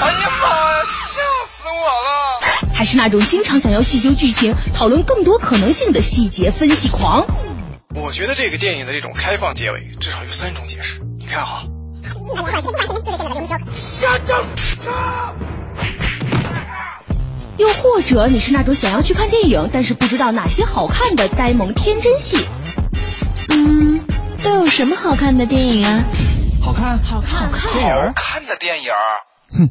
哎呀妈呀，吓死我了！还是那种经常想要细究剧情、讨论更多可能性的细节分析狂，我觉得这个电影的这种开放结尾至少有三种解释。你看哈。又或者你是那种想要去看电影，但是不知道哪些好看的呆萌天真戏。嗯，都有什么好看的电影啊？好看，好看，好看，好看的电影。哼，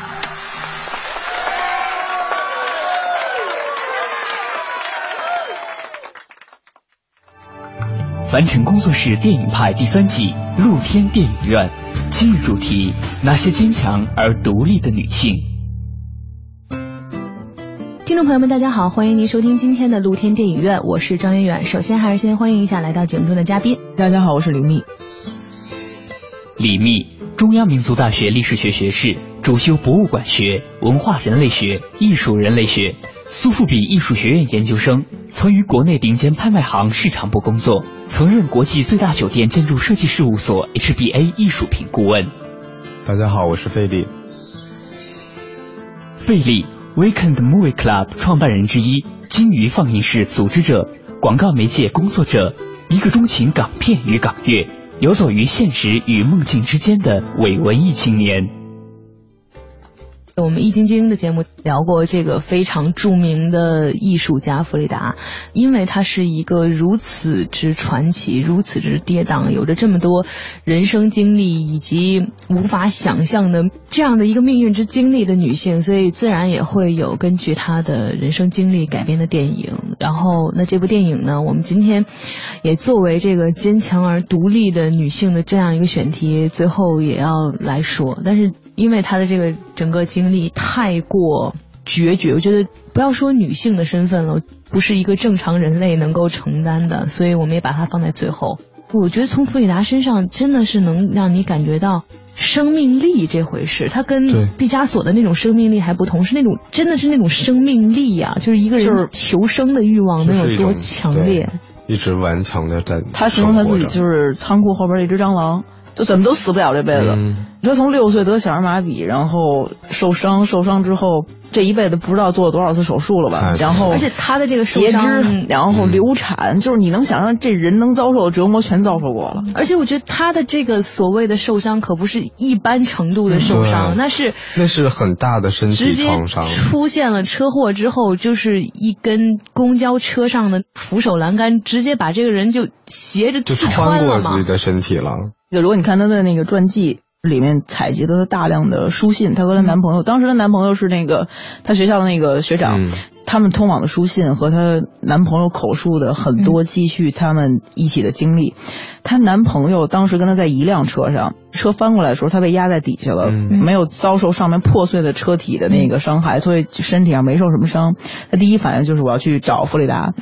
凡尘工作室电影派第三季露天电影院，今日主题：那些坚强而独立的女性。听众朋友们，大家好，欢迎您收听今天的露天电影院，我是张远远。首先还是先欢迎一下来到节目中的嘉宾。大家好，我是李密。李密，中央民族大学历史学学士，主修博物馆学、文化人类学、艺术人类学，苏富比艺术学院研究生，曾于国内顶尖拍卖行市场部工作，曾任国际最大酒店建筑设计事务所 HBA 艺术品顾问。大家好，我是费力。费力。Weekend Movie Club 创办人之一，金鱼放映室组织者，广告媒介工作者，一个钟情港片与港乐，游走于现实与梦境之间的伪文艺青年。我们易筋经的节目聊过这个非常著名的艺术家弗里达，因为他是一个如此之传奇、如此之跌宕，有着这么多人生经历以及无法想象的这样的一个命运之经历的女性，所以自然也会有根据她的人生经历改编的电影。然后，那这部电影呢，我们今天也作为这个坚强而独立的女性的这样一个选题，最后也要来说。但是，因为她的这个整个经历太过决绝，我觉得不要说女性的身份了，不是一个正常人类能够承担的，所以我们也把它放在最后。我觉得从弗里达身上真的是能让你感觉到生命力这回事，他跟毕加索的那种生命力还不同，是那种真的是那种生命力啊，就是一个人求生的欲望能有多强烈，一直顽强的在。他形容他自己就是仓库后边一只蟑螂。就怎么都死不了这辈子。他从六岁得小儿麻痹，然后受伤，受伤之后这一辈子不知道做了多少次手术了吧？然后而且他的这个截肢，然后流产，就是你能想象这人能遭受的折磨全遭受过了。而且我觉得他的这个所谓的受伤可不是一般程度的受伤，那是那是很大的身体创伤。出现了车祸之后，就是一根公交车上的扶手栏杆直接把这个人就斜着刺穿过自己的身体了。如果你看他的那个传记里面采集的大量的书信，她和她男朋友，当时的男朋友是那个她学校的那个学长，他们通往的书信和她男朋友口述的很多记叙他们一起的经历。她男朋友当时跟她在一辆车上，车翻过来的时候，她被压在底下了，没有遭受上面破碎的车体的那个伤害，所以身体上没受什么伤。她第一反应就是我要去找弗里达。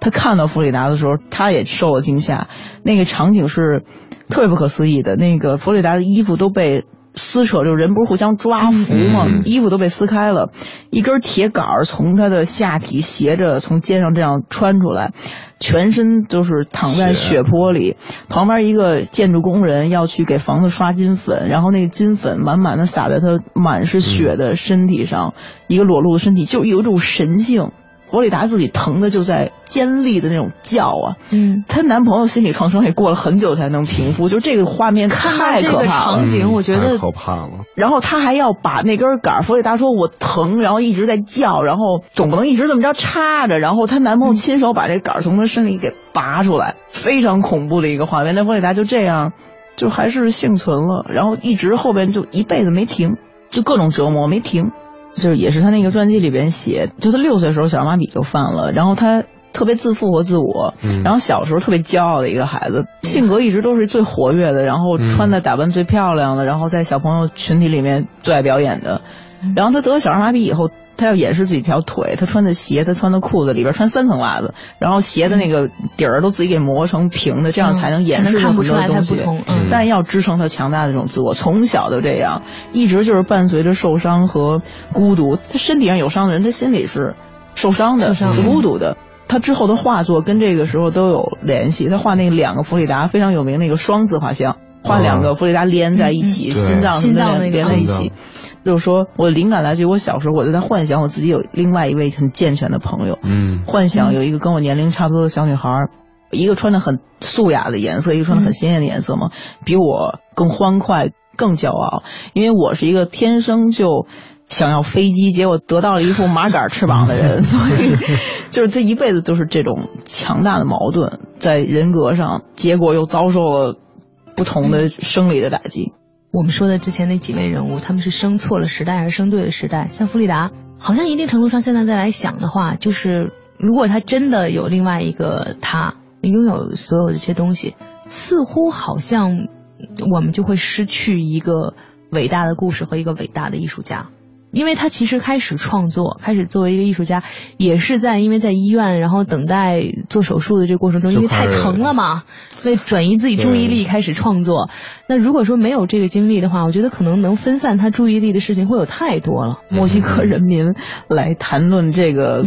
她看到弗里达的时候，她也受了惊吓。那个场景是。特别不可思议的那个弗里达的衣服都被撕扯，就人不是互相抓服吗？衣服都被撕开了，一根铁杆从他的下体斜着从肩上这样穿出来，全身就是躺在血泊里。旁边一个建筑工人要去给房子刷金粉，然后那个金粉满满的洒在他满是血的身体上，一个裸露的身体就有一种神性。弗里达自己疼的就在尖利的那种叫啊，嗯，她男朋友心理创伤也过了很久才能平复，就这个画面太可怕了。这个场景，我觉得可怕了。然后他还要把那根杆，弗里达说我疼，然后一直在叫，然后总不能一直这么着插着，然后她男朋友亲手把这杆从她身里给拔出来，非常恐怖的一个画面。那弗里达就这样，就还是幸存了，然后一直后边就一辈子没停，就各种折磨没停。就是也是他那个传记里边写，就他六岁的时候小儿麻痹就犯了，然后他特别自负和自我，然后小时候特别骄傲的一个孩子，性格一直都是最活跃的，然后穿的打扮最漂亮的，然后在小朋友群体里面最爱表演的，然后他得了小儿麻痹以后。他要掩饰自己条腿，他穿的鞋，他穿的裤子里边穿三层袜子，然后鞋的那个底儿都自己给磨成平的，这样才能掩饰看不出来东西。嗯，但要支撑他强大的这种自我，从小就这样，一直就是伴随着受伤和孤独。他身体上有伤的人，他心里是受伤的，是孤独的。他之后的画作跟这个时候都有联系。他画那两个弗里达非常有名那个双字画像，画两个弗里达连在一起，心脏心脏连在一起。就是说，我的灵感来自于我小时候，我就在幻想我自己有另外一位很健全的朋友，嗯，幻想有一个跟我年龄差不多的小女孩，一个穿的很素雅的颜色，一个穿的很鲜艳的颜色嘛，比我更欢快、更骄傲。因为我是一个天生就想要飞机，结果得到了一副马杆翅膀的人，所以就是这一辈子都是这种强大的矛盾在人格上，结果又遭受了不同的生理的打击。我们说的之前那几位人物，他们是生错了时代还是生对了时代？像弗里达，好像一定程度上现在再来想的话，就是如果他真的有另外一个他，拥有所有这些东西，似乎好像我们就会失去一个伟大的故事和一个伟大的艺术家。因为他其实开始创作，开始作为一个艺术家，也是在因为在医院，然后等待做手术的这个过程中，因为太疼了嘛，所以转移自己注意力开始创作。那如果说没有这个经历的话，我觉得可能能分散他注意力的事情会有太多了。墨西哥人民来谈论这个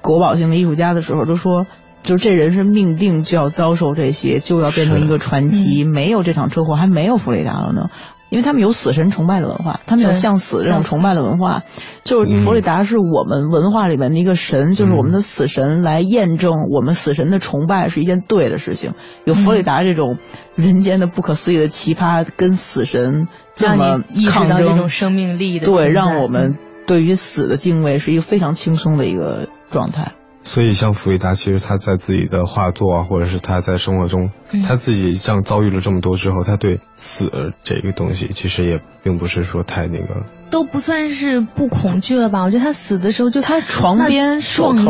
国宝性的艺术家的时候，都说，就是这人是命定就要遭受这些，就要变成一个传奇。没有这场车祸，还没有弗雷达了呢。因为他们有死神崇拜的文化，他们有向死这种崇拜的文化，就是佛里达是我们文化里面的一个神，就是我们的死神来验证我们死神的崇拜是一件对的事情。有佛里达这种人间的不可思议的奇葩，跟死神这么抗争，这种生命力的对，让我们对于死的敬畏是一个非常轻松的一个状态。所以，像弗里达，其实他在自己的画作啊，或者是他在生活中，他自己像遭遇了这么多之后，他对死这个东西，其实也并不是说太那个，都不算是不恐惧了吧？我觉得他死的时候，就他床边手头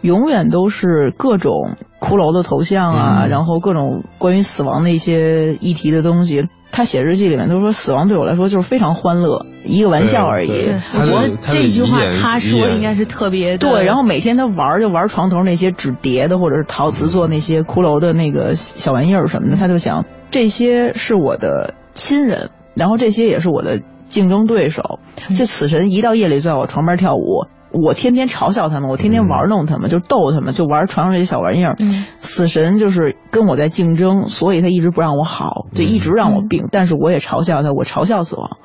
永远都是各种骷髅的头像啊，然后各种关于死亡的一些议题的东西。他写日记里面都说，死亡对我来说就是非常欢乐，一个玩笑而已。我觉得这句话他说应该是特别对。然后每天他玩就玩床头那些纸叠的或者是陶瓷做那些骷髅的那个小玩意儿什么的，他就想这些是我的亲人，然后这些也是我的竞争对手。这死神一到夜里就在我床边跳舞。我天天嘲笑他们，我天天玩弄他们，就逗他们，就玩床上这些小玩意儿。死神就是跟我在竞争，所以他一直不让我好，就一直让我病。但是我也嘲笑他，我嘲笑死亡。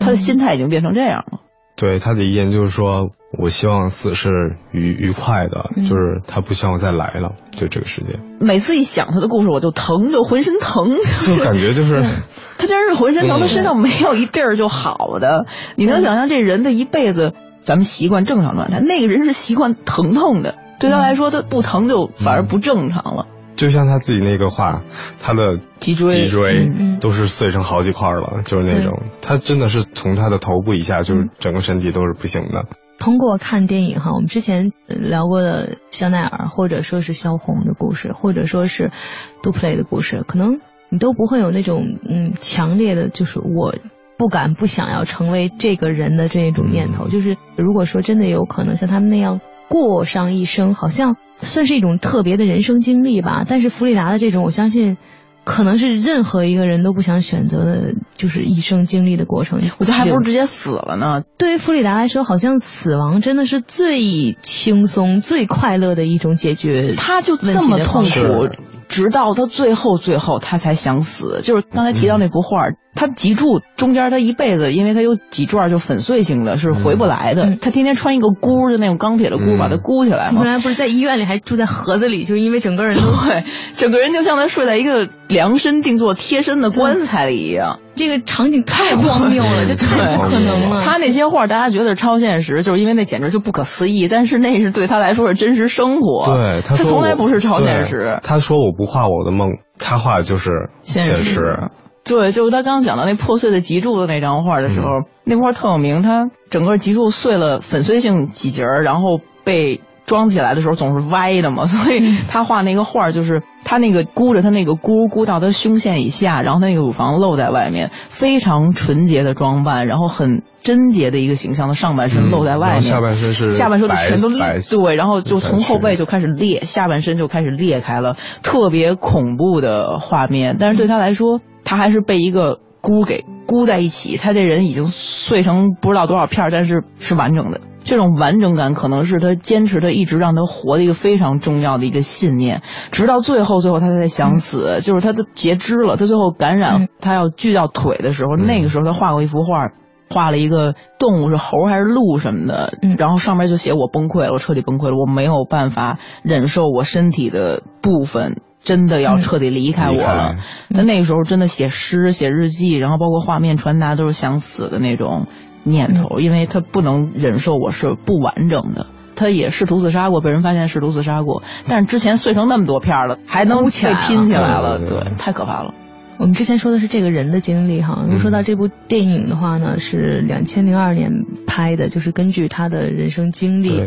他的心态已经变成这样了。对他的遗言就是说，我希望死是愉愉快的，就是他不希望再来了，就这个世界。每次一想他的故事，我就疼，就浑身疼，就感觉就是 他竟然是浑身疼，他身上没有一地儿就好的。你能想象这人的一辈子？咱们习惯正常状态，那个人是习惯疼痛的，对他来说，他不疼就反而不正常了。就像他自己那个话，他的脊椎脊椎都是碎成好几块了，就是那种，他真的是从他的头部以下，就是整个身体都是不行的。通过看电影哈，我们之前聊过的香奈儿，或者说是萧红的故事，或者说是杜普雷的故事，可能你都不会有那种嗯强烈的，就是我。不敢不想要成为这个人的这种念头，就是如果说真的有可能像他们那样过上一生，好像算是一种特别的人生经历吧。但是弗里达的这种，我相信可能是任何一个人都不想选择的，就是一生经历的过程。我觉得还不如直接死了呢。对于弗里达来说，好像死亡真的是最轻松、最快乐的一种解决。他就这么痛苦。直到他最后最后他才想死。就是刚才提到那幅画，他脊柱中间他一辈子，因为他有几转就粉碎性的，是回不来的。他天天穿一个箍，就那种钢铁的箍，把它箍起来嘛。原来不是在医院里，还住在盒子里，就是因为整个人都对，整个人就像他睡在一个量身定做贴身的棺材里一样。这个场景太荒谬了，这太不可能了。他那些画，大家觉得超现实，就是因为那简直就不可思议。但是那是对他来说是真实生活。对，他从来不是超现实。他说我不画我的梦，他画的就是现实。对，就是他刚刚讲到那破碎的脊柱的那张画的时候，那画特有名。他整个脊柱碎了，粉碎性几节儿，然后被。装起来的时候总是歪的嘛，所以他画那个画就是他那个箍着他那个箍箍到他胸线以下，然后他那个乳房露在外面，非常纯洁的装扮，然后很贞洁的一个形象的上半身露在外面，下半身是下半身全都裂，对，然后就从后背就开始裂，下半身就开始裂开了，特别恐怖的画面。但是对他来说，他还是被一个箍给箍在一起，他这人已经碎成不知道多少片，但是是完整的。这种完整感可能是他坚持的，一直让他活的一个非常重要的一个信念，直到最后，最后他才想死，就是他都截肢了，他最后感染，他要锯掉腿的时候，那个时候他画过一幅画，画了一个动物是猴还是鹿什么的，然后上面就写我崩溃了，我彻底崩溃了，我没有办法忍受我身体的部分真的要彻底离开我了。他那个时候真的写诗、写日记，然后包括画面传达都是想死的那种。念头，因为他不能忍受我是不完整的，他也试图自杀过，被人发现试图自杀过，但是之前碎成那么多片了，还能被拼起来了，对，太可怕了。我们之前说的是这个人的经历哈，如果说到这部电影的话呢，是两千零二年拍的，就是根据他的人生经历。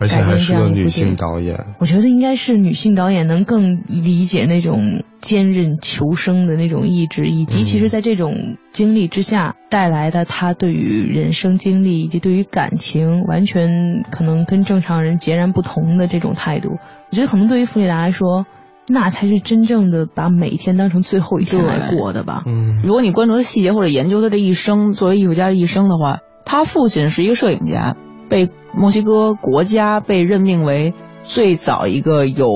而且还是个女性导演，我觉得应该是女性导演能更理解那种坚韧求生的那种意志，以及其实，在这种经历之下带来的她对于人生经历以及对于感情，完全可能跟正常人截然不同的这种态度。我觉得可能对于弗里达来说，那才是真正的把每一天当成最后一天来过的吧。嗯，如果你关注他细节或者研究他这一生，作为艺术家的一生的话，他父亲是一个摄影家。被墨西哥国家被任命为最早一个有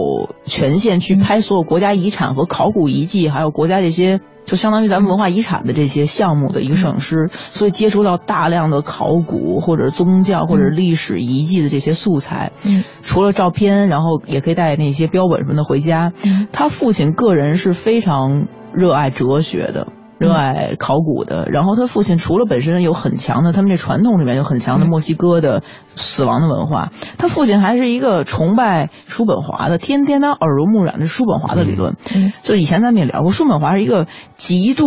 权限去拍所有国家遗产和考古遗迹，还有国家这些就相当于咱们文化遗产的这些项目的一个摄影师，所以接触到大量的考古或者宗教或者历史遗迹的这些素材。嗯，除了照片，然后也可以带那些标本什么的回家。他父亲个人是非常热爱哲学的。热爱考古的，然后他父亲除了本身有很强的，他们这传统里面有很强的墨西哥的死亡的文化，他父亲还是一个崇拜叔本华的，天天他耳濡目染的叔本华的理论。就以前咱们也聊过，叔本华是一个极度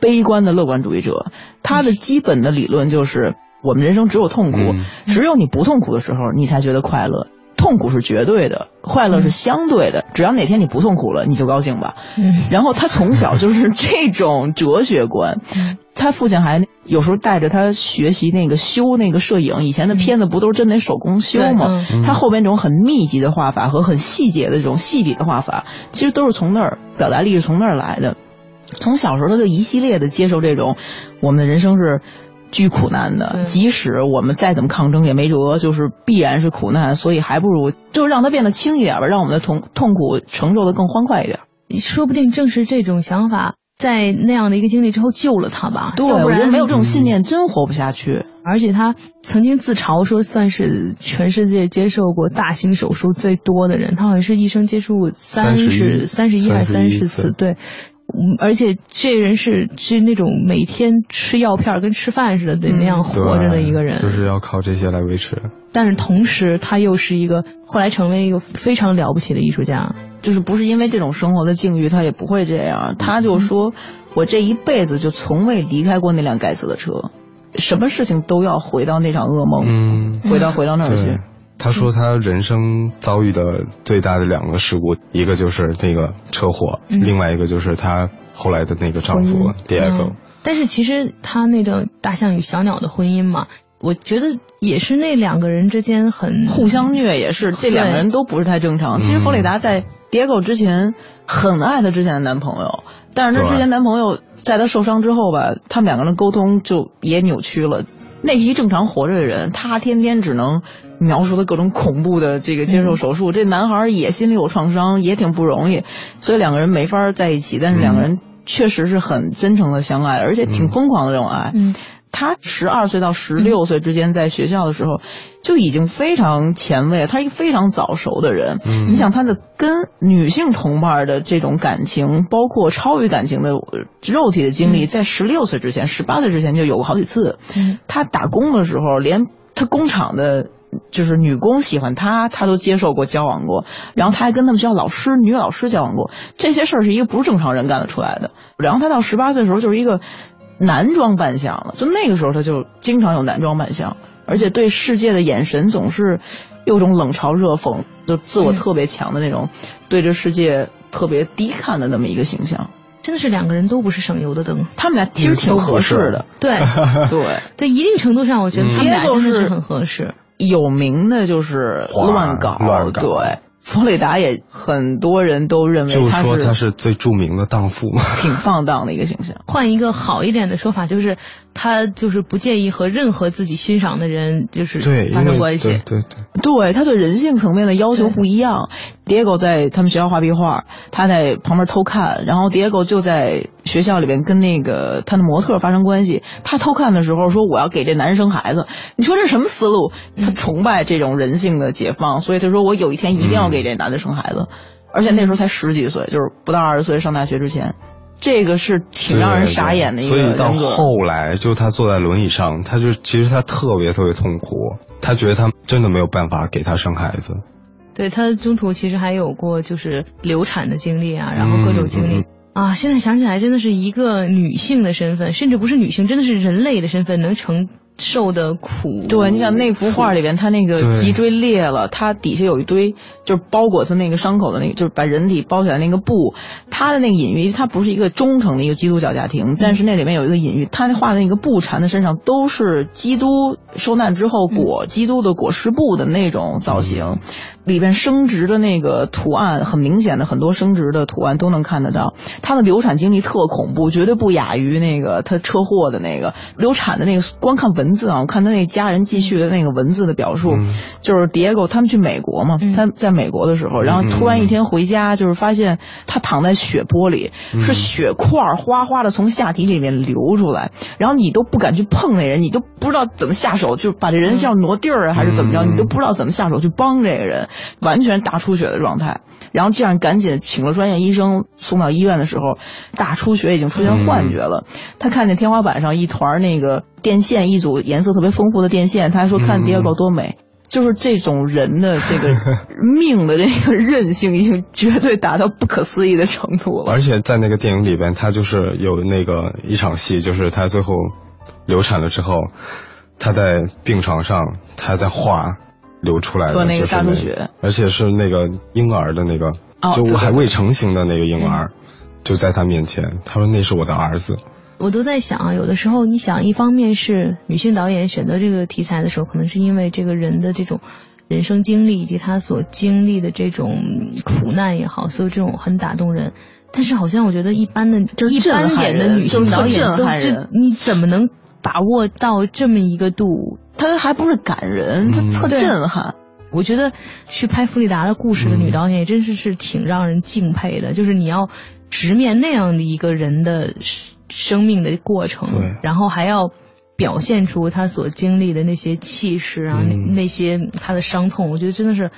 悲观的乐观主义者，他的基本的理论就是我们人生只有痛苦，只有你不痛苦的时候，你才觉得快乐。痛苦是绝对的，快乐是相对的。只要哪天你不痛苦了，你就高兴吧。嗯，然后他从小就是这种哲学观。他父亲还有时候带着他学习那个修那个摄影，以前的片子不都是真得手工修吗？他后边这种很密集的画法和很细节的这种细笔的画法，其实都是从那儿表达力是从那儿来的。从小时候他就一系列的接受这种，我们的人生是。巨苦难的，即使我们再怎么抗争也没辙，就是必然是苦难，所以还不如就让它变得轻一点吧，让我们的痛痛苦承受的更欢快一点。说不定正是这种想法，在那样的一个经历之后救了他吧。对，我觉得没有这种信念真活不下去。而且他曾经自嘲说，算是全世界接受过大型手术最多的人，他好像是一生接触三十三十一还是三十次，对。嗯，而且这人是是那种每天吃药片跟吃饭似的，得那样活着的一个人，就是要靠这些来维持。但是同时，他又是一个后来成为一个非常了不起的艺术家，就是不是因为这种生活的境遇，他也不会这样。他就说，我这一辈子就从未离开过那辆该死的车，什么事情都要回到那场噩梦，嗯，回到回到那儿去。他说他人生遭遇的最大的两个事故，一个就是那个车祸，另外一个就是他后来的那个丈夫 Diego。但是其实他那种大象与小鸟的婚姻嘛，我觉得也是那两个人之间很互相虐，也是这两个人都不是太正常。其实弗里达在 Diego 之前很爱她之前的男朋友，但是她之前男朋友在她受伤之后吧，他们两个人沟通就也扭曲了。那是一正常活着的人，他天天只能描述他各种恐怖的这个接受手术。这男孩也心里有创伤，也挺不容易，所以两个人没法在一起。但是两个人确实是很真诚的相爱，而且挺疯狂的这种爱。嗯，他十二岁到十六岁之间在学校的时候就已经非常前卫，他是一个非常早熟的人。嗯你想他的跟女性同伴的这种感情，包括超越感情的呃肉体的经历，在十六岁之前、十八岁之前就有过好几次。嗯他打工的时候，连他工厂的。就是女工喜欢他，他都接受过交往过，然后他还跟他们学校老师、女老师交往过，这些事儿是一个不是正常人干得出来的。然后他到十八岁的时候就是一个男装扮相了，就那个时候他就经常有男装扮相，而且对世界的眼神总是有种冷嘲热讽，就自我特别强的那种，对这世界特别低看的那么一个形象。真的是两个人都不是省油的灯。他们俩其实挺合适的，对对，在一定程度上，我觉得他们俩真的是很合适。有名的就是乱搞，乱搞对。弗雷达也很多人都认为就是他说他是最著名的荡妇嘛，挺放荡的一个形象。换一个好一点的说法，就是他就是不介意和任何自己欣赏的人就是对发生关系。对对对，对他对人性层面的要求不一样。Diego 在他们学校画壁画，他在旁边偷看，然后 Diego 就在学校里边跟那个他的模特发生关系。他偷看的时候说：“我要给这男人生孩子。”你说这什么思路？他崇拜这种人性的解放，所以他说：“我有一天一定要给这男的生孩子。”而且那时候才十几岁，就是不到二十岁上大学之前。这个是挺让人傻眼的一个所以到。后来，就他坐在轮椅上，他就其实他特别特别痛苦，他觉得他真的没有办法给他生孩子。对他中途其实还有过就是流产的经历啊，然后各种经历。嗯啊，现在想起来真的是一个女性的身份，甚至不是女性，真的是人类的身份能成受的苦。对，你想那幅画里边，他那个脊椎裂了，他底下有一堆就是包裹着那个伤口的那个，就是把人体包起来那个布。他的那个隐喻，他不是一个忠诚的一个基督教家庭，但是那里面有一个隐喻，他那画的那个布缠在身上都是基督受难之后裹基督的裹尸布的那种造型，里边生殖的那个图案很明显的，很多生殖的图案都能看得到。他的流产经历特恐怖，绝对不亚于那个他车祸的那个流产的那个。光看文字啊，我看他那家人继续的那个文字的表述，嗯。就是 Diego 他们去美国嘛，嗯。他在美国的时候，然后突然一天回家，就是发现他躺在血泊里，是血块儿哗哗的从下体里面流出来，然后你都不敢去碰那人，你都不知道怎么下手，就把这人是要挪地儿啊，还是怎么着，嗯。你都不知道怎么下手去帮这个人，完全大出血的状态。然后这样赶紧请了专业医生送到医院的时候，大出血已经出现幻觉了。他看见天花板上一团那个电线，一组颜色特别丰富的电线，他还说看嗯 Diego 多美。就是这种人的这个命的这个韧性，已经绝对达到不可思议的程度了。而且在那个电影里边，他就是有那个一场戏，就是他最后流产了之后，他在病床上，他在画流出来的说那个就是大出血而且是那个婴儿的那个，就哦对对对还未成型的那个婴儿，就在他面前，他说那是我的儿子。我都在想啊，有的时候你想，一方面是女性导演选择这个题材的时候，可能是因为这个人的这种人生经历以及他所经历的这种苦难也好，所以这种很打动人。但是好像我觉得一般的，就是一般震撼点的女性导演都这震撼人，你怎么能把握到这么一个度？他还不是感人，他嗯特震撼。我觉得去拍弗里达的故事的女嗯导演也真是是挺让人敬佩的，就是你要直面那样的一个人的生生命的过程对，然后还要表现出他所经历的那些气势啊，那嗯。那些他的伤痛，我觉得真的是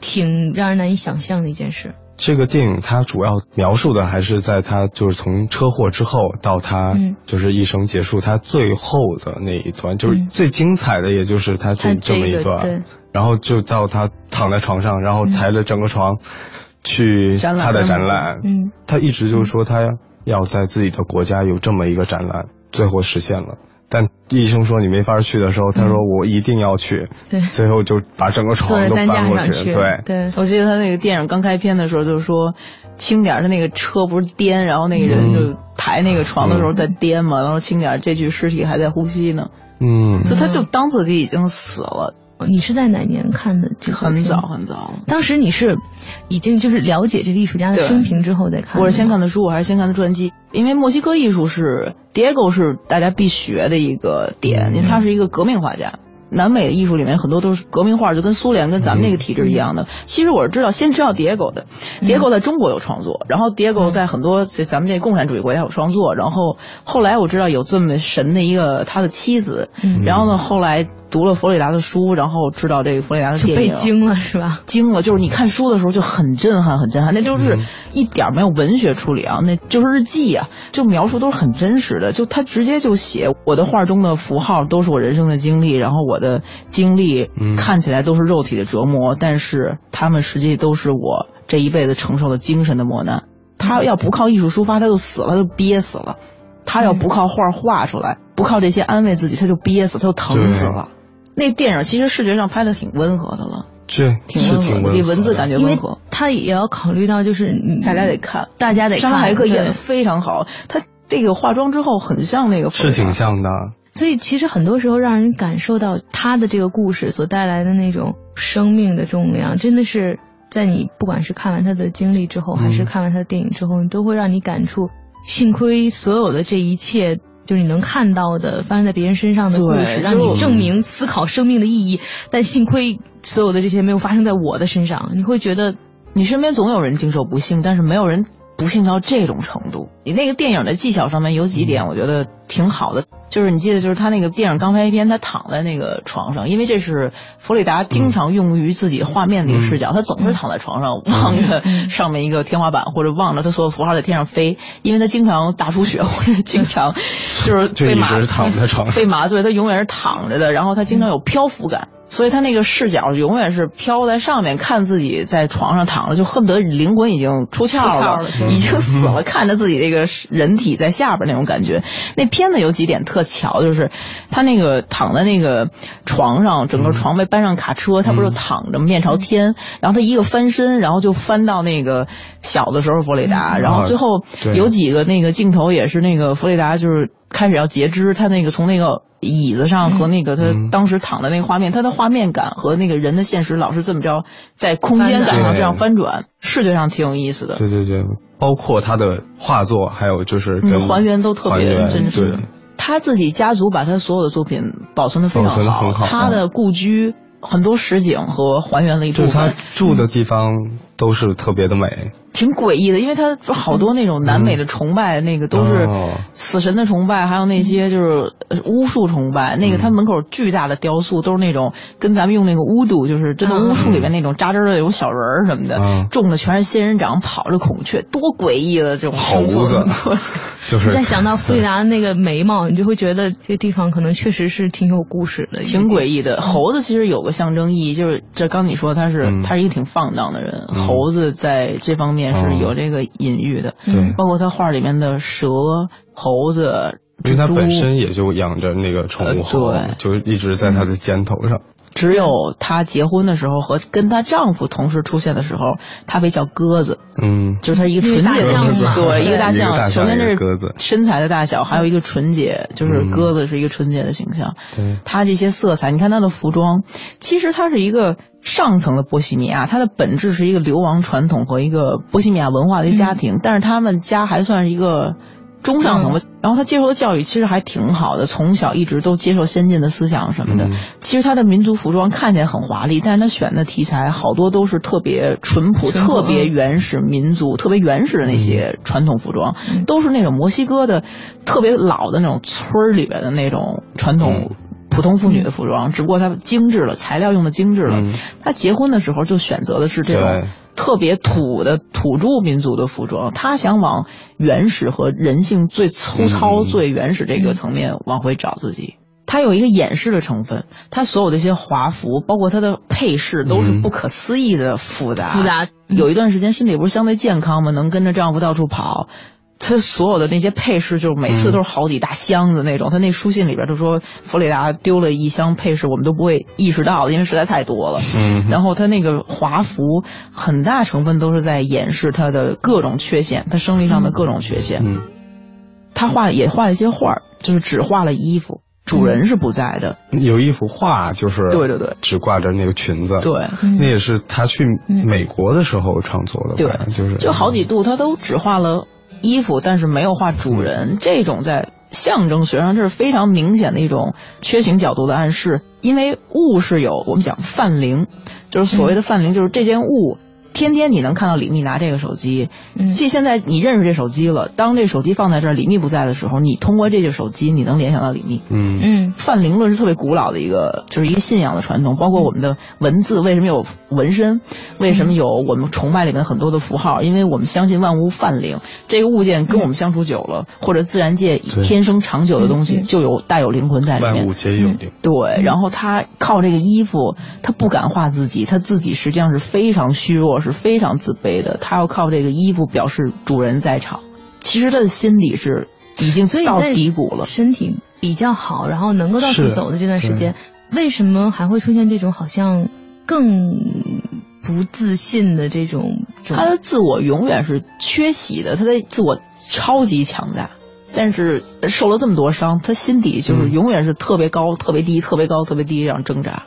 挺让人难以想象的一件事。这个电影它主要描述的还是在他就是从车祸之后到他嗯。就是一生结束，他最后的那一段，就是嗯。最精彩的，也就是他他这这么一段。对。然后就到他躺在床上，然后嗯。抬着整个床去他的展览。嗯，他一直就是说他要在自己的国家有这么一个展览，最后实现了。但医生说你没法去的时候，他说我一定要去。嗯对最后就把整个床都搬过去。对，对，我记得他那个电影刚开篇的时候，就是说轻点儿，他那个车不是颠，然后那个人就抬那个床的时候在颠嘛，然后轻点儿，这具尸体还在呼吸呢，嗯，所以他就当自己已经死了。你是在哪年看的这个？很早很早。当时你是已经就是了解这个艺术家的生平之后再看。我是先看的书，我还是先看的传记？因为墨西哥艺术是 Diego 是大家必学的一个点，因为他是一个革命画家。南美的艺术里面很多都是革命画，就跟苏联跟咱们那个体制一样的。其实我是知道，先知道 Diego 的，Diego 在中国有创作，然后 Diego 在很多咱们这共产主义国家有创作，然后后来我知道有这么神的一个他的妻子，然后呢后来。读了弗里达的书，然后知道这个弗里达的电影，被惊了是吧？惊了，就是你看书的时候就很震撼，很震撼。那就是一点没有文学处理啊，那就是日记啊，就描述都是很真实的。就他直接就写我的画中的符号都是我人生的经历，然后我的经历看起来都是肉体的折磨，但是他们实际都是我这一辈子承受的精神的磨难。他要不靠艺术抒发，他就死了，就憋死了；他要不靠画画出来，不靠这些安慰自己，他就憋死，他就疼死了。那电影其实视觉上拍的挺温和的了，是挺温和的，比文字感觉温和。他也要考虑到，就是你大家得看，大家得看。张海克演的非常好，他这个化妆之后很像那个，是挺像的。所以其实很多时候让人感受到他的这个故事所带来的那种生命的重量，真的是在你不管是看完他的经历之后，还是看完他的电影之后，你都会让你感触。幸亏所有的这一切。就是你能看到的发生在别人身上的故事，让你证明思考生命的意义。但幸亏所有的这些没有发生在我的身上。你会觉得你身边总有人经受不幸，但是没有人。不幸到这种程度，你那个电影的技巧上面有几点，我觉得挺好的。就是你记得，就是他那个电影刚拍一篇，他躺在那个床上，因为这是弗里达经常用于自己画面的一个视角，他总是躺在床上望着上面一个天花板，或者望着他所有符号在天上飞，因为他经常大出血，或者经常 就是被麻躺在床上被麻醉，他永远是躺着的，然后他经常有漂浮感。所以他那个视角永远是飘在上面，看自己在床上躺着，就恨不得灵魂已经出窍了，已经死了，看着自己这个人体在下边那种感觉。那片子有几点特巧，就是他那个躺在那个床上，整个床被搬上卡车，他不是躺着面朝天，然后他一个翻身，然后就翻到那个小的时候弗雷达，然后最后有几个那个镜头也是那个弗雷达就是开始要截肢，他那个从那个。椅子上和那个他当时躺的那个画面，他的画面感和那个人的现实老是这么着，在空间感上这样翻转，视觉上挺有意思的。对对对，包括他的画作，还有就是还原都特别真实。他自己家族把他所有的作品保存的非常好，他的故居很多实景和还原了一部分。就是他住的地方都是特别的美。挺诡异的，因为它好多那种南美的崇拜，那个都是死神的崇拜，还有那些就是巫术崇拜。那个他门口巨大的雕塑，都是那种跟咱们用那个巫毒，就是真的巫术里面那种扎针的有小人儿什么的，种的全是仙人掌，跑着孔雀，多诡异的这种猴子。就是。再想到弗里达的那个眉毛，你就会觉得这个地方可能确实是挺有故事的，挺诡异的。猴子其实有个象征意义，就是这刚你说他是他是一个挺放荡的人，猴子在这方面。是有这个隐喻的，对，包括他画里面的蛇、猴子，因为他本身也就养着那个宠物猴，就一直在他的肩头上。只有她结婚的时候和跟她丈夫同时出现的时候，她被叫鸽子。嗯，就是她一个纯洁的，对，一个大象。首先这是鸽子身材的大小，还有一个纯洁，就是鸽子是一个纯洁的形象。对，她这些色彩，你看她的服装，其实她是一个上层的波西米亚，她的本质是一个流亡传统和一个波西米亚文化的一个家庭，但是他们家还算是一个。中上层的，然后他接受的教育其实还挺好的，从小一直都接受先进的思想什么的。其实他的民族服装看起来很华丽，但是他选的题材好多都是特别淳朴、特别原始民族、特别原始的那些传统服装，都是那种墨西哥的特别老的那种村儿里边的那种传统普通妇女的服装，只不过它精致了，材料用的精致了。她结婚的时候就选择的是这种。特别土的土著民族的服装，她想往原始和人性最粗糙、最原始这个层面往回找自己。它有一个掩饰的成分，它所有的一些华服，包括它的配饰，都是不可思议的复杂。复杂。有一段时间身体不是相对健康吗？能跟着丈夫到处跑。他所有的那些配饰，就是每次都是好几大箱子那种。他那书信里边就说，弗里达丢了一箱配饰，我们都不会意识到，因为实在太多了。嗯。然后他那个华服，很大成分都是在掩饰他的各种缺陷，他生理上的各种缺陷。嗯。他画也画了一些画就是只画了衣服，主人是不在的。有一幅画，就是对对对，只挂着那个裙子。对，那也是他去美国的时候创作的。对，就是就好几度他都只画了衣服，但是没有画主人。这种在象征学上这是非常明显的一种缺形角度的暗示，因为物是有我们讲泛灵，就是所谓的泛灵，就是这件物。天天你能看到李密拿这个手机，即现在你认识这手机了。当这手机放在这儿，李密不在的时候，你通过这个手机，你能联想到李密。嗯嗯，泛灵论是特别古老的一个，就是一个信仰的传统。包括我们的文字，为什么有纹身？为什么有我们崇拜里面很多的符号？因为我们相信万物泛灵，这个物件跟我们相处久了，或者自然界天生长久的东西，就有带有灵魂在里面。万物皆有灵。对，然后他靠这个衣服，他不敢画自己，他自己实际上是非常虚弱。是非常自卑的，他要靠这个衣服表示主人在场。其实他的心里是已经到低谷了，身体比较好，然后能够到处走的这段时间，为什么还会出现这种好像更不自信的这种？他的自我永远是缺席的，他的自我超级强大，但是受了这么多伤，他心底就是永远是特别高、特别低、特别高、特别低这样挣扎。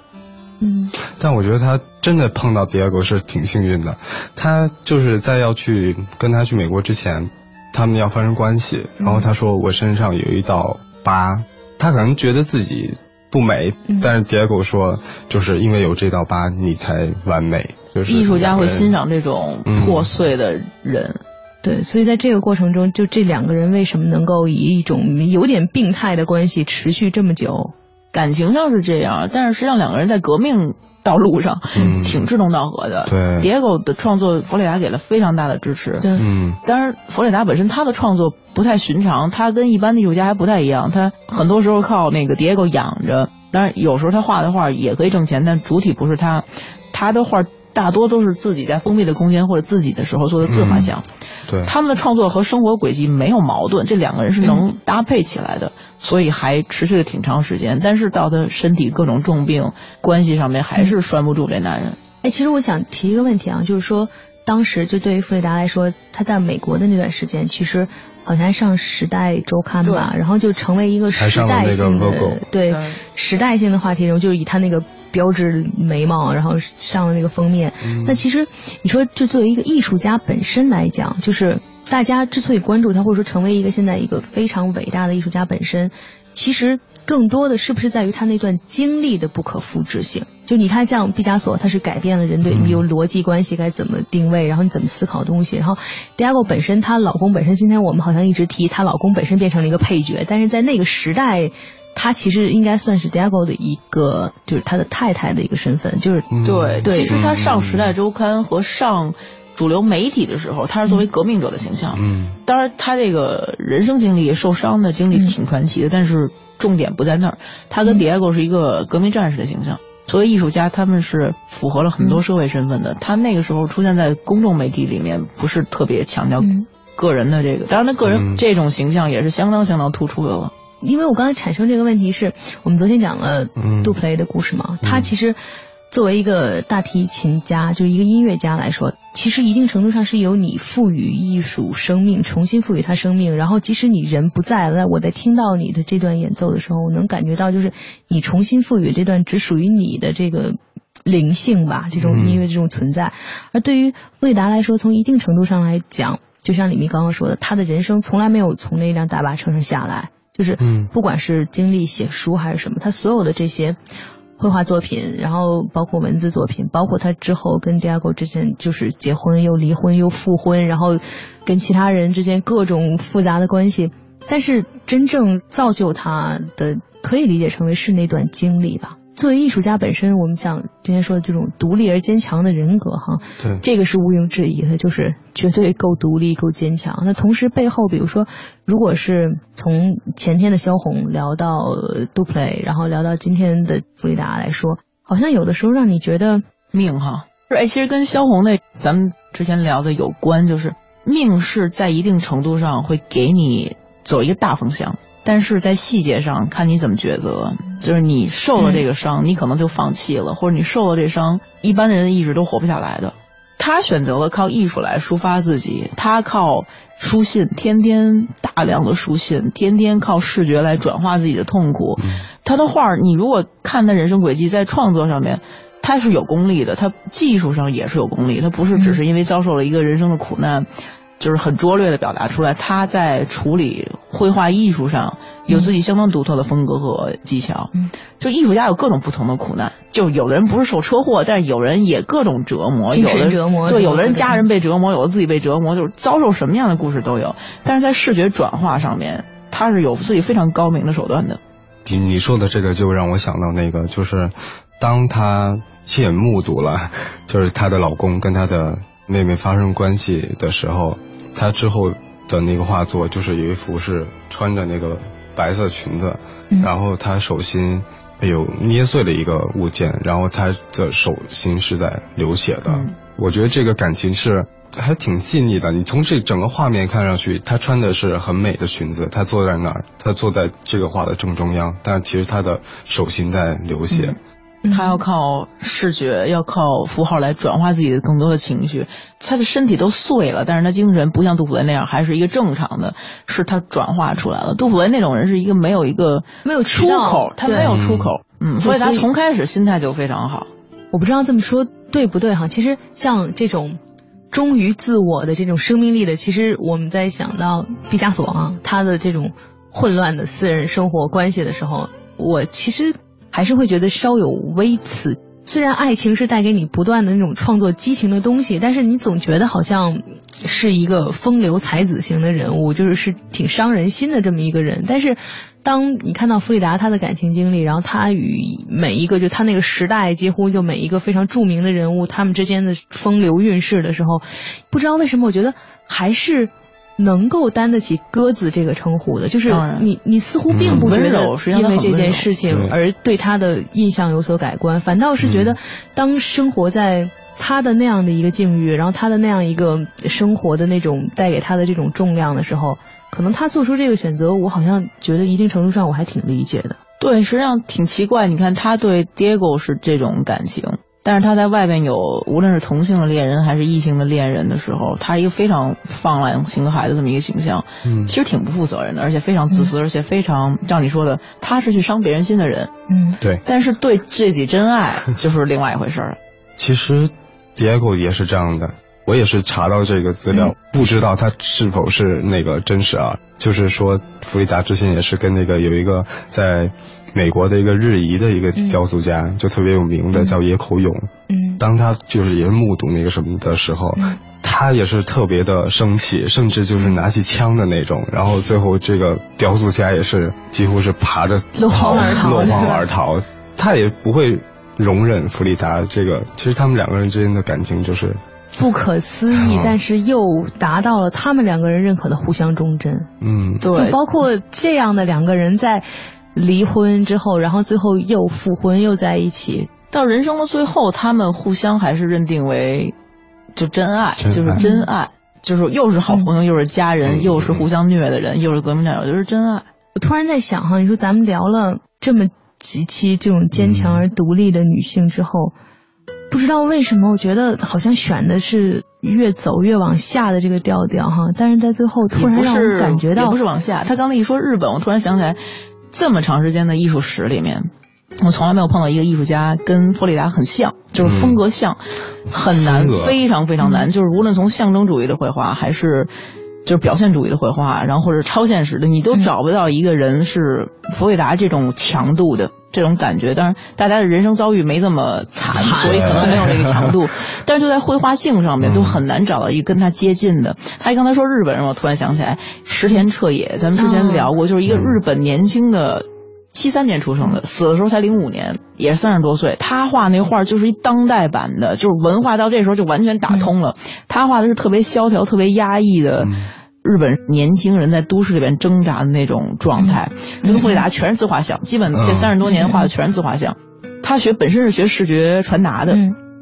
嗯，但我觉得他真的碰到 Diego 是挺幸运的。他就是在要去跟他去美国之前，他们要发生关系，然后他说我身上有一道疤，他可能觉得自己不美，但是 Diego 说就是因为有这道疤，你才完美。就是艺术家会欣赏这种破碎的人，对，所以在这个过程中，就这两个人为什么能够以一种有点病态的关系持续这么久？感情上是这样，但是实际上两个人在革命道路上 挺志同道合的。对，Diego 的创作，弗里达给了非常大的支持。嗯，当然，弗里达本身他的创作不太寻常，他跟一般的艺术家还不太一样，他很多时候靠那个 Diego 养着。当然，有时候他画的画也可以挣钱，但主体不是他，他的画大多都是自己在封闭的空间或者自己的时候做的自画像。对，他们的创作和生活轨迹没有矛盾，这两个人是能搭配起来的，所以还持续了挺长时间。但是到他身体各种重病，关系上面还是拴不住这男人。哎，其实我想提一个问题啊，就是说当时就对于弗里达来说，他在美国的那段时间，其实好像还上《时代周刊》吧，然后就成为一个时代性的对时代性的话题，然后就是以他那个。标志眉毛，然后上了那个封面。那其实你说，就作为一个艺术家本身来讲，就是大家之所以关注他，或者说成为一个现在一个非常伟大的艺术家本身，其实更多的是不是在于他那段经历的不可复制性？就你看，像毕加索，他是改变了人对你有逻辑关系该怎么定位，然后你怎么思考东西。然后迪亚哥本身，她老公本身，今天我们好像一直提她老公本身变成了一个配角，但是在那个时代。他其实应该算是 Diego 的一个，就是他的太太的一个身份，就是对对。其实他上《时代周刊》和上主流媒体的时候，他是作为革命者的形象。嗯。当然，他这个人生经历、受伤的经历挺传奇的，但是重点不在那儿。他跟 Diego 是一个革命战士的形象。作为艺术家，他们是符合了很多社会身份的。他那个时候出现在公众媒体里面，不是特别强调个人的这个。当然，他个人这种形象也是相当相当突出的了。因为我刚才产生这个问题是我们昨天讲了杜普雷的故事嘛，他其实作为一个大提琴家，就是一个音乐家来说，其实一定程度上是由你赋予艺术生命，重新赋予他生命，然后即使你人不在了，我在听到你的这段演奏的时候，我能感觉到就是你重新赋予这段只属于你的这个灵性吧，这种音乐这种存在。而对于魏达来说，从一定程度上来讲，就像李密刚刚说的，他的人生从来没有从那辆大巴车上下来。就是，不管是经历写书还是什么，他所有的这些绘画作品，然后包括文字作品，包括他之后跟 Diego 之间就是结婚又离婚又复婚，然后跟其他人之间各种复杂的关系，但是真正造就他的，可以理解成为是那段经历吧。作为艺术家本身，我们讲今天说的这种独立而坚强的人格，哈，对，这个是毋庸置疑的，就是绝对够独立、够坚强。那同时背后，比如说，如果是从前天的萧红聊到杜普雷，然后聊到今天的弗里达来说，好像有的时候让你觉得命哈，哎，其实跟萧红那咱们之前聊的有关，就是命是在一定程度上会给你走一个大方向。但是在细节上看你怎么抉择，就是你受了这个伤，你可能就放弃了，或者你受了这伤，一般的人的意志都活不下来的。他选择了靠艺术来抒发自己，他靠书信，天天大量的书信，天天靠视觉来转化自己的痛苦。他的画儿，你如果看他人生轨迹，在创作上面，他是有功力的，他技术上也是有功力，他不是只是因为遭受了一个人生的苦难。就是很拙劣的表达出来，他在处理绘画艺术上有自己相当独特的风格和技巧。嗯，就艺术家有各种不同的苦难，就有的人不是受车祸，但是有人也各种折磨，精神折磨。对，有的人家人被折磨，有的自己被折磨，就是遭受什么样的故事都有。但是在视觉转化上面，他是有自己非常高明的手段的。你你说的这个就让我想到那个，就是当他亲眼目睹了，就是她的老公跟她的妹妹发生关系的时候。她之后的那个画作，就是有一幅是穿着那个白色裙子，然后她手心有捏碎了一个物件，然后她的手心是在流血的。我觉得这个感情是还挺细腻的。你从这整个画面看上去，她穿的是很美的裙子，她坐在那儿，她坐在这个画的正中央，但其实她的手心在流血。他要靠视觉，要靠符号来转化自己的更多的情绪。他的身体都碎了，但是他精神不像杜甫文那样，还是一个正常的，是他转化出来了。杜甫文那种人是一个没有一个没有出口，他没有出口，嗯，所以他从开始心态就非常好。我不知道这么说对不对哈？其实像这种忠于自我的这种生命力的，其实我们在想到毕加索啊，他的这种混乱的私人生活关系的时候，我其实。还是会觉得稍有微词。虽然爱情是带给你不断的那种创作激情的东西，但是你总觉得好像是一个风流才子型的人物，就是是挺伤人心的这么一个人。但是，当你看到弗里达他的感情经历，然后他与每一个就他那个时代几乎就每一个非常著名的人物他们之间的风流韵事的时候，不知道为什么，我觉得还是。能够担得起鸽子这个称呼的，就是你，你似乎并不觉得因为这件事情而对他的印象有所改观，反倒是觉得当生活在他的那样的一个境遇，然后他的那样一个生活的那种带给他的这种重量的时候，可能他做出这个选择，我好像觉得一定程度上我还挺理解的。对，实际上挺奇怪，你看他对 Diego 是这种感情。但是他在外边有无论是同性的恋人还是异性的恋人的时候，他是一个非常放浪形骸的这么一个形象，嗯，其实挺不负责任的，而且非常自私，而且非常像你说的，他是去伤别人心的人，嗯，对。但是对自己真爱就是另外一回事儿。其实，Diego 也是这样的，我也是查到这个资料，不知道他是否是那个真实啊。就是说，弗里达之前也是跟那个有一个在。美国的一个日裔的一个雕塑家，就特别有名的叫野口勇。嗯，当他就是也是目睹那个什么的时候，他也是特别的生气，甚至就是拿起枪的那种。然后最后这个雕塑家也是几乎是爬着落荒而逃，落荒而逃。他也不会容忍弗里达这个。其实他们两个人之间的感情就是不可思议，但是又达到了他们两个人认可的互相忠贞。嗯，对，就包括这样的两个人在。离婚之后，然后最后又复婚，又在一起，到人生的最后，他们互相还是认定为就真爱，就是真爱，就是又是好朋友，又是家人，又是互相虐的人，又是革命战友，就是真爱。我突然在想哈，你说咱们聊了这么几期这种坚强而独立的女性之后，不知道为什么，我觉得好像选的是越走越往下的这个调调哈，但是在最后突然让我感觉到不是往下。他刚才一说日本，我突然想起来。这么长时间的艺术史里面，我从来没有碰到一个艺术家跟弗里达很像，就是风格像，很难，非常非常难。就是无论从象征主义的绘画，还是就是表现主义的绘画，然后或者超现实的，你都找不到一个人是弗里达这种强度的。这种感觉，当然大家的人生遭遇没这么惨，所以可能没有那个强度。但是就在绘画性上面，都很难找到一个跟他接近的。他刚才说日本人，我突然想起来石田彻也，咱们之前聊过，就是一个日本年轻的，七三年出生的，死的时候才零五年，也是三十多岁。他画那画就是一当代版的，就是文化到这时候就完全打通了。他画的是特别萧条、特别压抑的。日本年轻人在都市里边挣扎的那种状态，跟弗里达全是自画像，基本这三十多年画的全是自画像。他学本身是学视觉传达的，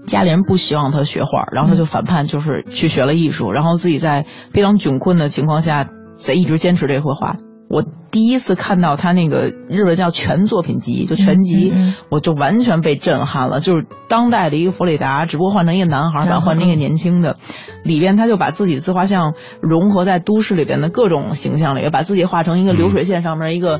家里人不希望他学画，然后他就反叛，就是去学了艺术，然后自己在非常窘困的情况下，在一直坚持这绘画。我第一次看到他那个日本叫全作品集，就全集，我就完全被震撼了。就是当代的一个弗里达，只不过换成一个男孩版，换成一个年轻的，里边他就把自己自画像融合在都市里边的各种形象里，把自己画成一个流水线上面一个。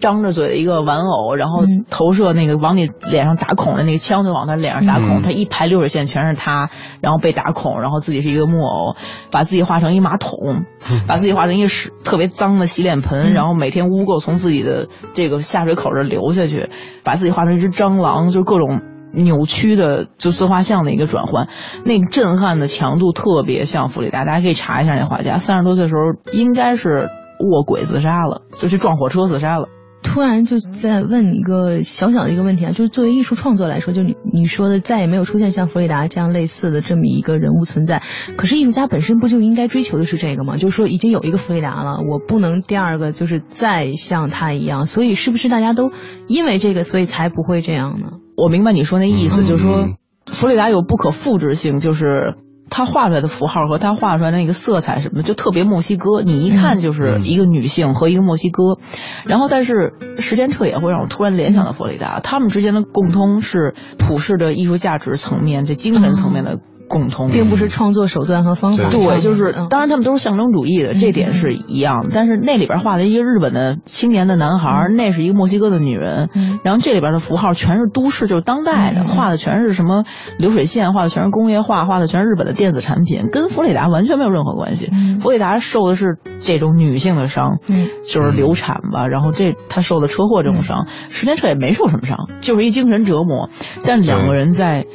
张着嘴的一个玩偶，然后投射那个往你脸上打孔的那个枪就往他脸上打孔，他一排流水线全是他，然后被打孔，然后自己是一个木偶，把自己画成一马桶，把自己画成一个屎特别脏的洗脸盆，然后每天污垢从自己的这个下水口这流下去，把自己画成一只蟑螂，就各种扭曲的就自画像的一个转换，那个震撼的强度特别像弗里达，大家可以查一下那画家，三十多岁的时候应该是卧轨自杀了，就去撞火车自杀了。突然就在问一个小小的一个问题啊，就是作为艺术创作来说，就你你说的再也没有出现像弗里达这样类似的这么一个人物存在，可是艺术家本身不就应该追求的是这个吗？就是说已经有一个弗里达了，我不能第二个就是再像他一样，所以是不是大家都因为这个所以才不会这样呢？我明白你说那意思，就是说弗里达有不可复制性，就是。他画出来的符号和他画出来的那个色彩什么的，就特别墨西哥，你一看就是一个女性和一个墨西哥。然后，但是时间彻也会让我突然联想到佛里达，他们之间的共通是普世的艺术价值层面，这精神层面的。共通，并不是创作手段和方法。对，就是当然他们都是象征主义的，这点是一样。但是那里边画的一个日本的青年的男孩，那是一个墨西哥的女人。然后这里边的符号全是都市，就是当代的，画的全是什么流水线，画的全是工业化，画的全是日本的电子产品，跟弗里达完全没有任何关系。弗里达受的是这种女性的伤，就是流产吧。然后这她受的车祸这种伤，石田彻也没受什么伤，就是一精神折磨。但两个人在。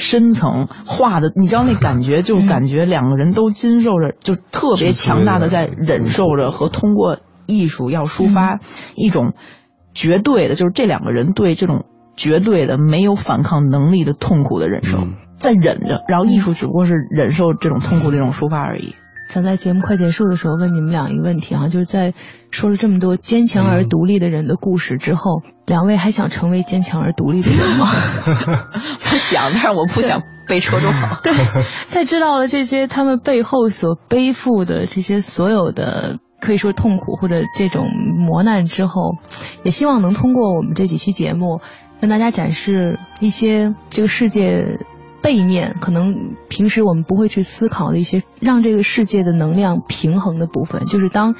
深层画的，你知道那感觉，就感觉两个人都经受着，就特别强大的在忍受着和通过艺术要抒发一种绝对的，就是这两个人对这种绝对的没有反抗能力的痛苦的忍受，在忍着，然后艺术只不过是忍受这种痛苦的一种抒发而已。想在节目快结束的时候问你们俩一个问题啊，就是在说了这么多坚强而独立的人的故事之后，两位还想成为坚强而独立的人吗？不想，但是我不想被戳中。对，在知道了这些他们背后所背负的这些所有的可以说痛苦或者这种磨难之后，也希望能通过我们这几期节目，跟大家展示一些这个世界。背面可能平时我们不会去思考的一些，让这个世界的能量平衡的部分，就是当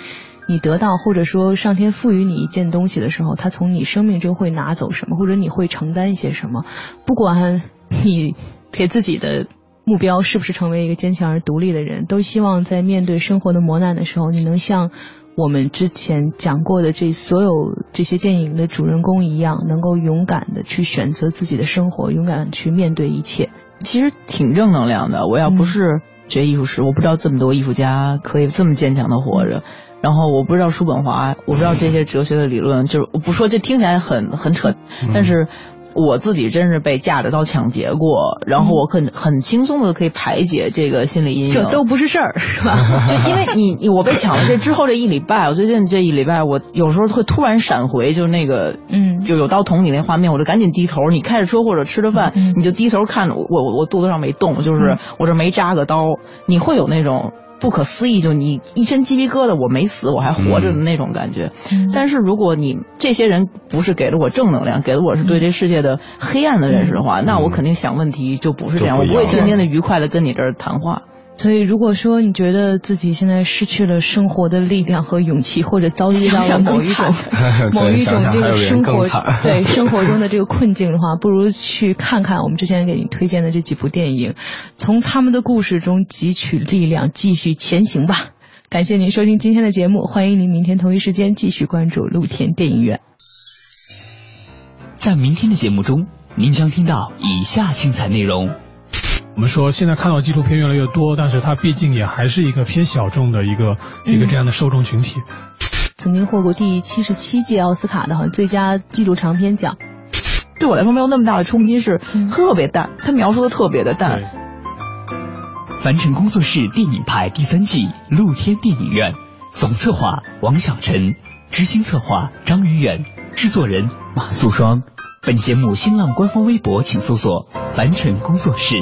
你得到或者说上天赋予你一件东西的时候，他从你生命中会拿走什么，或者你会承担一些什么。不管你给自己的目标是不是成为一个坚强而独立的人，都希望在面对生活的磨难的时候，你能像我们之前讲过的这所有这些电影的主人公一样，能够勇敢的去选择自己的生活，勇敢去面对一切。其实挺正能量的。我要不是学艺术史，我不知道这么多艺术家可以这么坚强的活着。然后我不知道叔本华，我不知道这些哲学的理论，就是我不说这听起来很很扯，但是。我自己真是被架着刀抢劫过，然后我很很轻松的可以排解这个心理阴影，这都不是事儿，是吧？就因为你我被抢了这之后这一礼拜，我最近这一礼拜我有时候会突然闪回，就是那个嗯，就有刀捅你那画面，我就赶紧低头。你开着车或者吃着饭，你就低头看着我我我肚子上没动，就是我这没扎个刀，你会有那种。不可思议，就你一身鸡皮疙瘩，我没死，我还活着的那种感觉。但是如果你这些人不是给了我正能量，给了我是对这世界的黑暗的认识的话，那我肯定想问题就不是这样，我不会天天的愉快的跟你这儿谈话。所以，如果说你觉得自己现在失去了生活的力量和勇气，或者遭遇到了某一种 某一种这个生活对生活中的这个困境的话，不如去看看我们之前给你推荐的这几部电影，从他们的故事中汲取力量，继续前行吧。感谢您收听今天的节目，欢迎您明天同一时间继续关注露天电影院。在明天的节目中，您将听到以下精彩内容。我们说，现在看到纪录片越来越多，但是它毕竟也还是一个偏小众的一个一个这样的受众群体。曾经获过第七十七届奥斯卡的最佳纪录长片奖，对我来说没有那么大的冲击，是特别淡，他描述的特别的淡。凡尘工作室电影派第三季露天电影院，总策划王小晨，执行策划张宇远，制作人马素双。本节目新浪官方微博请搜索凡尘工作室。